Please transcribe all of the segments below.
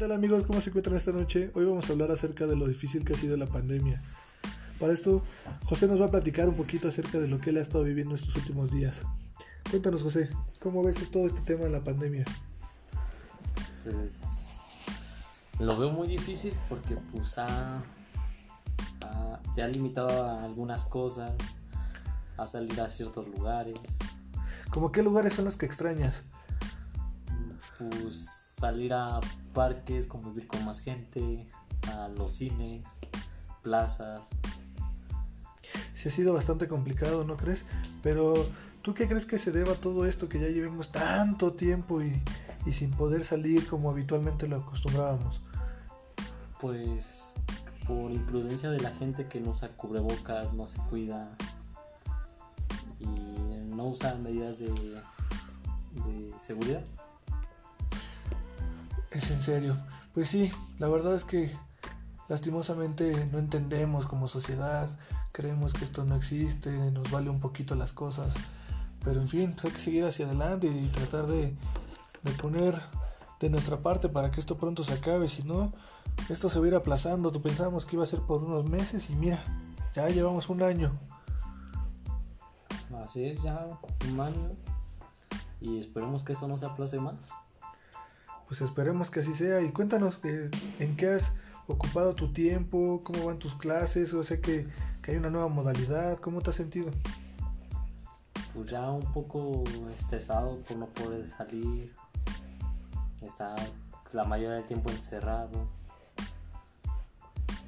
tal amigos? ¿Cómo se encuentran esta noche? Hoy vamos a hablar acerca de lo difícil que ha sido la pandemia. Para esto, José nos va a platicar un poquito acerca de lo que él ha estado viviendo estos últimos días. Cuéntanos José, ¿cómo ves todo este tema de la pandemia? Pues lo veo muy difícil porque pues ha, ha- te ha limitado a algunas cosas, a salir a ciertos lugares, ¿Cómo qué lugares son los que extrañas? pues salir a parques, convivir con más gente, a los cines, plazas. Sí ha sido bastante complicado, ¿no crees? Pero ¿tú qué crees que se deba a todo esto que ya llevemos tanto tiempo y, y sin poder salir como habitualmente lo acostumbrábamos? Pues por imprudencia de la gente que no usa cubrebocas, no se cuida y no usa medidas de, de seguridad. Es en serio. Pues sí, la verdad es que lastimosamente no entendemos como sociedad, creemos que esto no existe, nos vale un poquito las cosas, pero en fin, pues hay que seguir hacia adelante y tratar de, de poner de nuestra parte para que esto pronto se acabe, si no, esto se va a ir aplazando, tú pensábamos que iba a ser por unos meses y mira, ya llevamos un año. Así es, ya un año y esperemos que esto no se aplace más. Pues esperemos que así sea y cuéntanos que, en qué has ocupado tu tiempo, cómo van tus clases, o sé que, que hay una nueva modalidad, ¿cómo te has sentido? Pues ya un poco estresado por no poder salir, estar la mayoría del tiempo encerrado,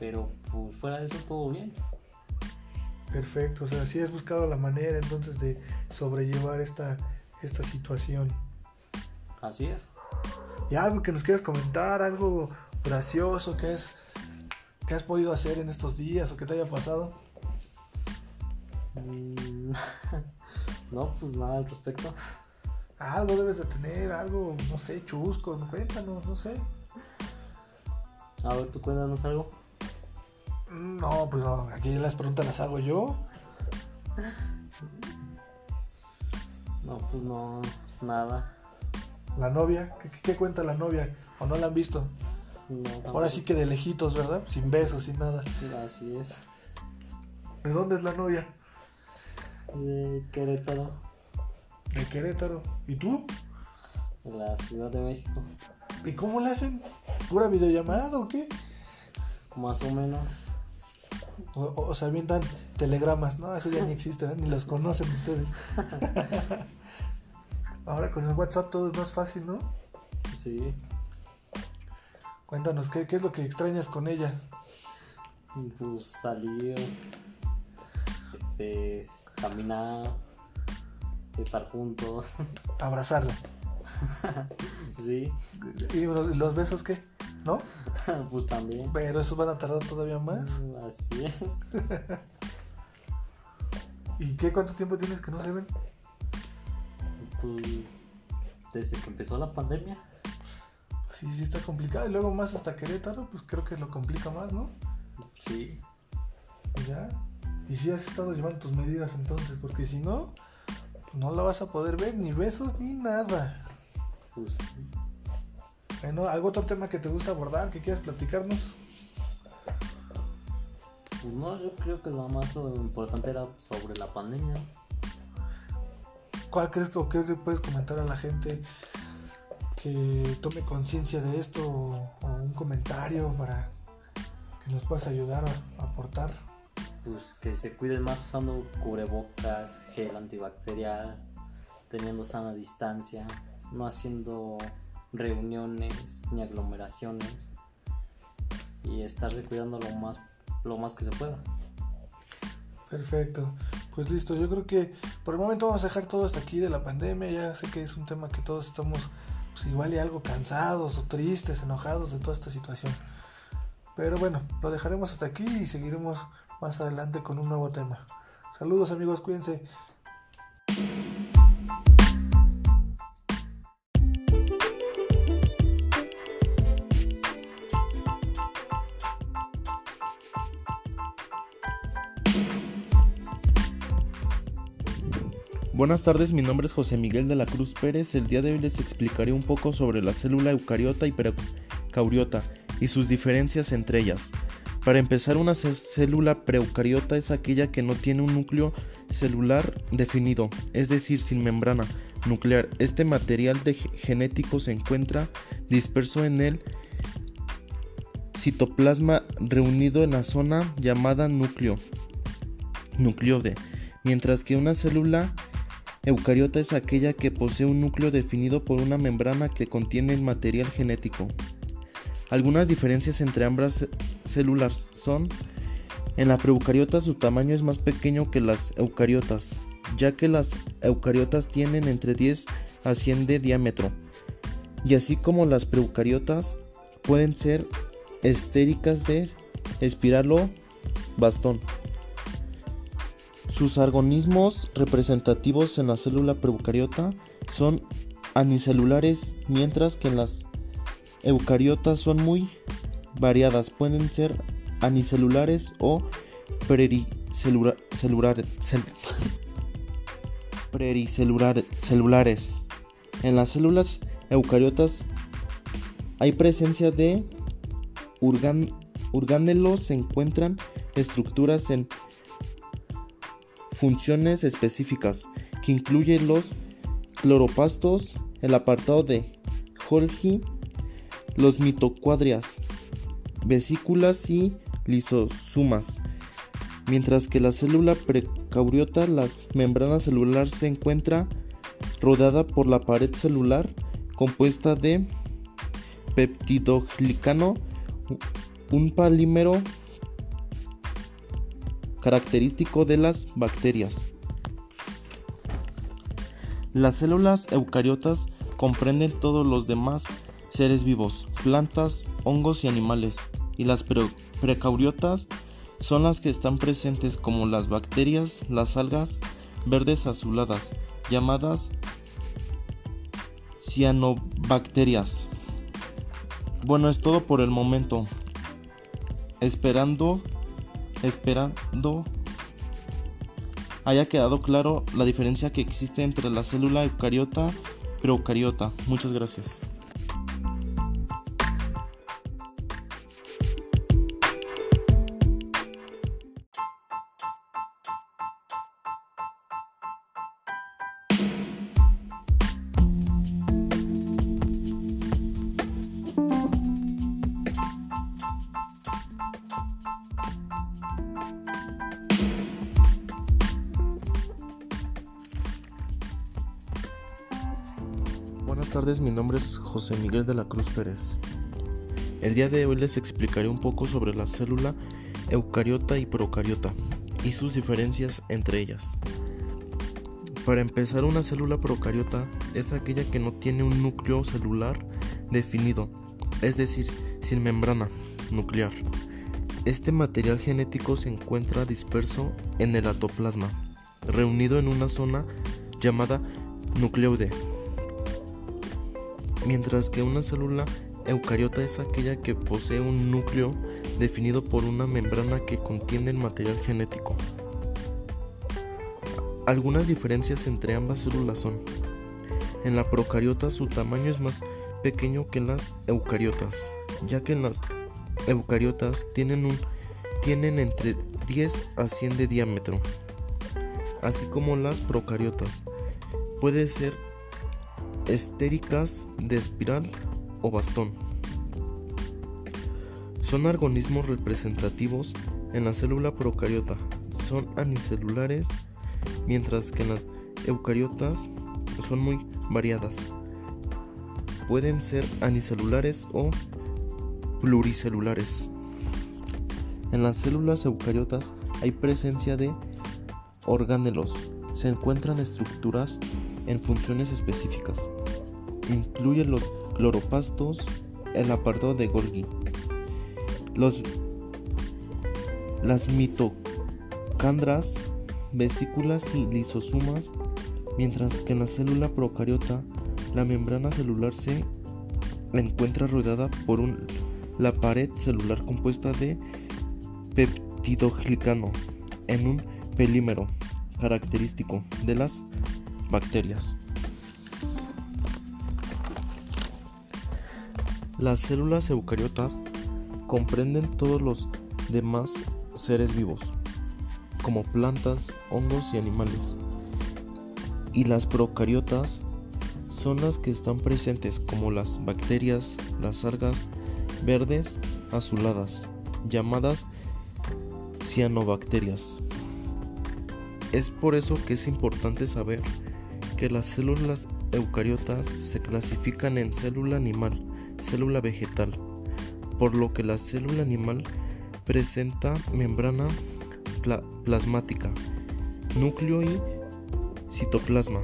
pero pues fuera de eso todo bien. Perfecto, o sea, sí has buscado la manera entonces de sobrellevar esta, esta situación. Así es. Y algo que nos quieras comentar, algo gracioso que has, que has podido hacer en estos días o que te haya pasado. Mm, No, pues nada al respecto. Algo debes de tener, algo, no sé, chusco, cuéntanos, no sé. A ver, tú cuéntanos algo. No, pues no, aquí las preguntas las hago yo. No, pues no, nada. La novia, ¿qué, cuenta la novia? ¿O no la han visto? No. Ahora sí que de lejitos, ¿verdad? Sin besos, sin nada. Así es. ¿De dónde es la novia? De Querétaro, De Querétaro. ¿Y tú? de la Ciudad de México. ¿Y cómo le hacen? ¿Pura videollamada o qué? Más o menos. O, o, o se avientan telegramas, ¿no? Eso ya ni existe, ¿eh? ni los conocen ustedes. Ahora con el WhatsApp todo es más fácil, ¿no? Sí. Cuéntanos, ¿qué, qué es lo que extrañas con ella? Pues salir, este, caminar, estar juntos. Abrazarla. sí, ¿Y los, los besos qué? ¿No? pues también. Pero esos van a tardar todavía más. Así es. ¿Y qué? ¿Cuánto tiempo tienes que no se ven? Pues desde que empezó la pandemia. Sí, sí está complicado. Y luego más hasta Querétaro, pues creo que lo complica más, ¿no? Sí. Ya. Y si has estado llevando tus medidas entonces, porque si no, no la vas a poder ver, ni besos ni nada. Pues Bueno, ¿algún otro tema que te gusta abordar, que quieras platicarnos? Pues no, yo creo que lo más lo importante era sobre la pandemia. ¿Cuál crees que o qué le puedes comentar a la gente que tome conciencia de esto o, o un comentario para que nos puedas ayudar a, a aportar? Pues que se cuiden más usando cubrebocas, gel antibacterial, teniendo sana distancia, no haciendo reuniones ni aglomeraciones y estarse cuidando lo más, lo más que se pueda. Perfecto. Pues listo, yo creo que por el momento vamos a dejar todo hasta aquí de la pandemia. Ya sé que es un tema que todos estamos pues, igual y algo cansados o tristes, enojados de toda esta situación. Pero bueno, lo dejaremos hasta aquí y seguiremos más adelante con un nuevo tema. Saludos amigos, cuídense. Buenas tardes, mi nombre es José Miguel de la Cruz Pérez. El día de hoy les explicaré un poco sobre la célula eucariota y, precauriota y sus diferencias entre ellas. Para empezar, una célula preeucariota es aquella que no tiene un núcleo celular definido, es decir, sin membrana nuclear. Este material genético se encuentra disperso en el citoplasma reunido en la zona llamada núcleo, nucleode, mientras que una célula eucariota es aquella que posee un núcleo definido por una membrana que contiene el material genético. Algunas diferencias entre ambas células son en la preeucariota su tamaño es más pequeño que las eucariotas, ya que las eucariotas tienen entre 10 a 100 de diámetro, y así como las preeucariotas pueden ser estéricas de espiral o bastón. Sus organismos representativos en la célula preeucariota son anicelulares, mientras que en las eucariotas son muy variadas, pueden ser anicelulares o celulares. En las células eucariotas hay presencia de organelos, se encuentran estructuras en funciones específicas que incluyen los cloropastos, el apartado de Golgi, los mitocuadrias, vesículas y lisosomas. Mientras que la célula precauriota, la membrana celular se encuentra rodeada por la pared celular compuesta de peptidoglicano, un polímero característico de las bacterias. Las células eucariotas comprenden todos los demás seres vivos, plantas, hongos y animales, y las precauriotas son las que están presentes como las bacterias, las algas verdes azuladas, llamadas cianobacterias. Bueno, es todo por el momento. Esperando, esperando haya quedado claro la diferencia que existe entre la célula eucariota y procariota. Muchas gracias. Tardes, mi nombre es José Miguel de la Cruz Pérez. El día de hoy les explicaré un poco sobre la célula eucariota y procariota y sus diferencias entre ellas. Para empezar, una célula procariota es aquella que no tiene un núcleo celular definido, es decir, sin membrana nuclear. Este material genético se encuentra disperso en el atoplasma, reunido en una zona llamada nucleode mientras que una célula eucariota es aquella que posee un núcleo definido por una membrana que contiene el material genético. Algunas diferencias entre ambas células son, en la procariota su tamaño es más pequeño que en las eucariotas, ya que en las eucariotas tienen, un, tienen entre 10 a 100 de diámetro, así como las procariotas. Puede ser estéricas de espiral o bastón. Son organismos representativos en la célula procariota. Son anicelulares, mientras que en las eucariotas son muy variadas. Pueden ser anicelulares o pluricelulares. En las células eucariotas hay presencia de organelos. Se encuentran estructuras en funciones específicas. Incluye los cloropastos, el apartado de Golgi, los, las mitocandras, vesículas y lisosomas, mientras que en la célula procariota la membrana celular se encuentra rodeada por un, la pared celular compuesta de peptidoglicano en un pelímero característico de las bacterias. Las células eucariotas comprenden todos los demás seres vivos, como plantas, hongos y animales. Y las procariotas son las que están presentes como las bacterias, las algas verdes azuladas, llamadas cianobacterias. Es por eso que es importante saber que las células eucariotas se clasifican en célula animal, célula vegetal, por lo que la célula animal presenta membrana plasmática, núcleo y citoplasma,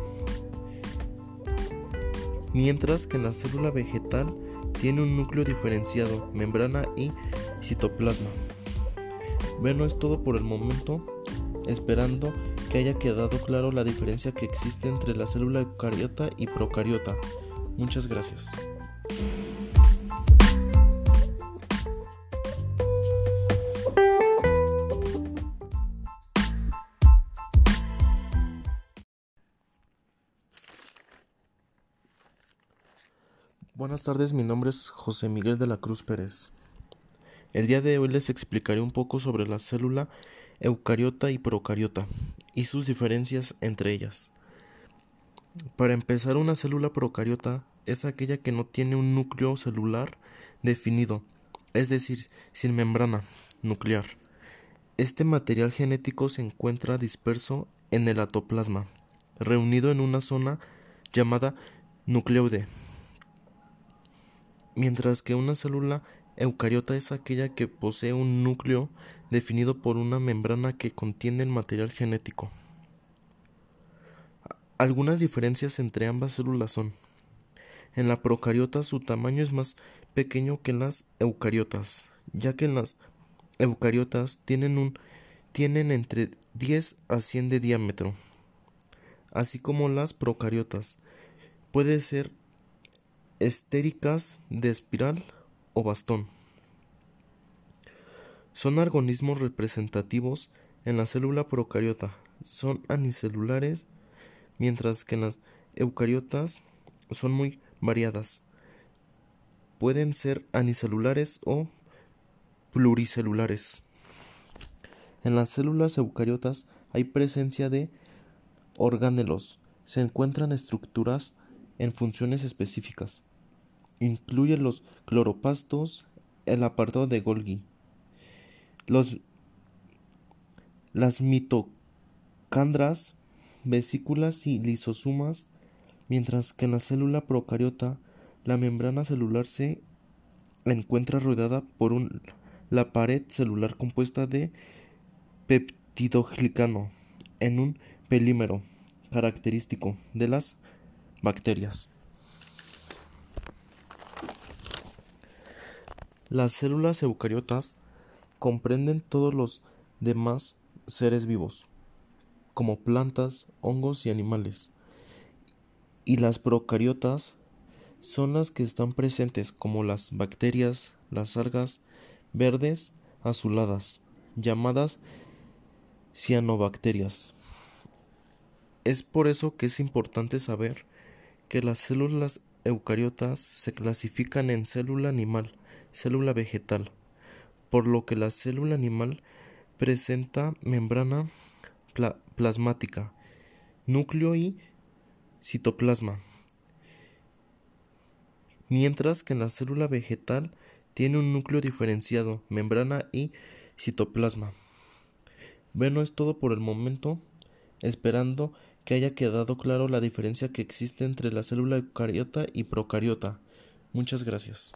mientras que la célula vegetal tiene un núcleo diferenciado, membrana y citoplasma. Bueno, es todo por el momento, esperando que haya quedado claro la diferencia que existe entre la célula eucariota y procariota. Muchas gracias. Buenas tardes, mi nombre es José Miguel de la Cruz Pérez. El día de hoy les explicaré un poco sobre la célula eucariota y procariota y sus diferencias entre ellas. Para empezar, una célula procariota es aquella que no tiene un núcleo celular definido, es decir, sin membrana nuclear. Este material genético se encuentra disperso en el atoplasma, reunido en una zona llamada nucleoide mientras que una célula eucariota es aquella que posee un núcleo definido por una membrana que contiene el material genético. Algunas diferencias entre ambas células son en la procariota su tamaño es más pequeño que en las eucariotas, ya que las eucariotas tienen, un, tienen entre 10 a 100 de diámetro, así como las procariotas. Puede ser estéricas de espiral bastón. Son organismos representativos en la célula procariota. Son anicelulares, mientras que en las eucariotas son muy variadas. Pueden ser anicelulares o pluricelulares. En las células eucariotas hay presencia de organelos. Se encuentran estructuras en funciones específicas. Incluye los cloropastos, el apartado de Golgi, los, las mitocondrias, vesículas y lisosomas, mientras que en la célula procariota la membrana celular se encuentra rodeada por un, la pared celular compuesta de peptidoglicano en un pelímero característico de las bacterias. Las células eucariotas comprenden todos los demás seres vivos, como plantas, hongos y animales. Y las procariotas son las que están presentes como las bacterias, las algas verdes azuladas, llamadas cianobacterias. Es por eso que es importante saber que las células eucariotas se clasifican en célula animal, célula vegetal, por lo que la célula animal presenta membrana plasmática, núcleo y citoplasma, mientras que la célula vegetal tiene un núcleo diferenciado, membrana y citoplasma. Bueno, es todo por el momento, esperando que haya quedado claro la diferencia que existe entre la célula eucariota y procariota. Muchas gracias.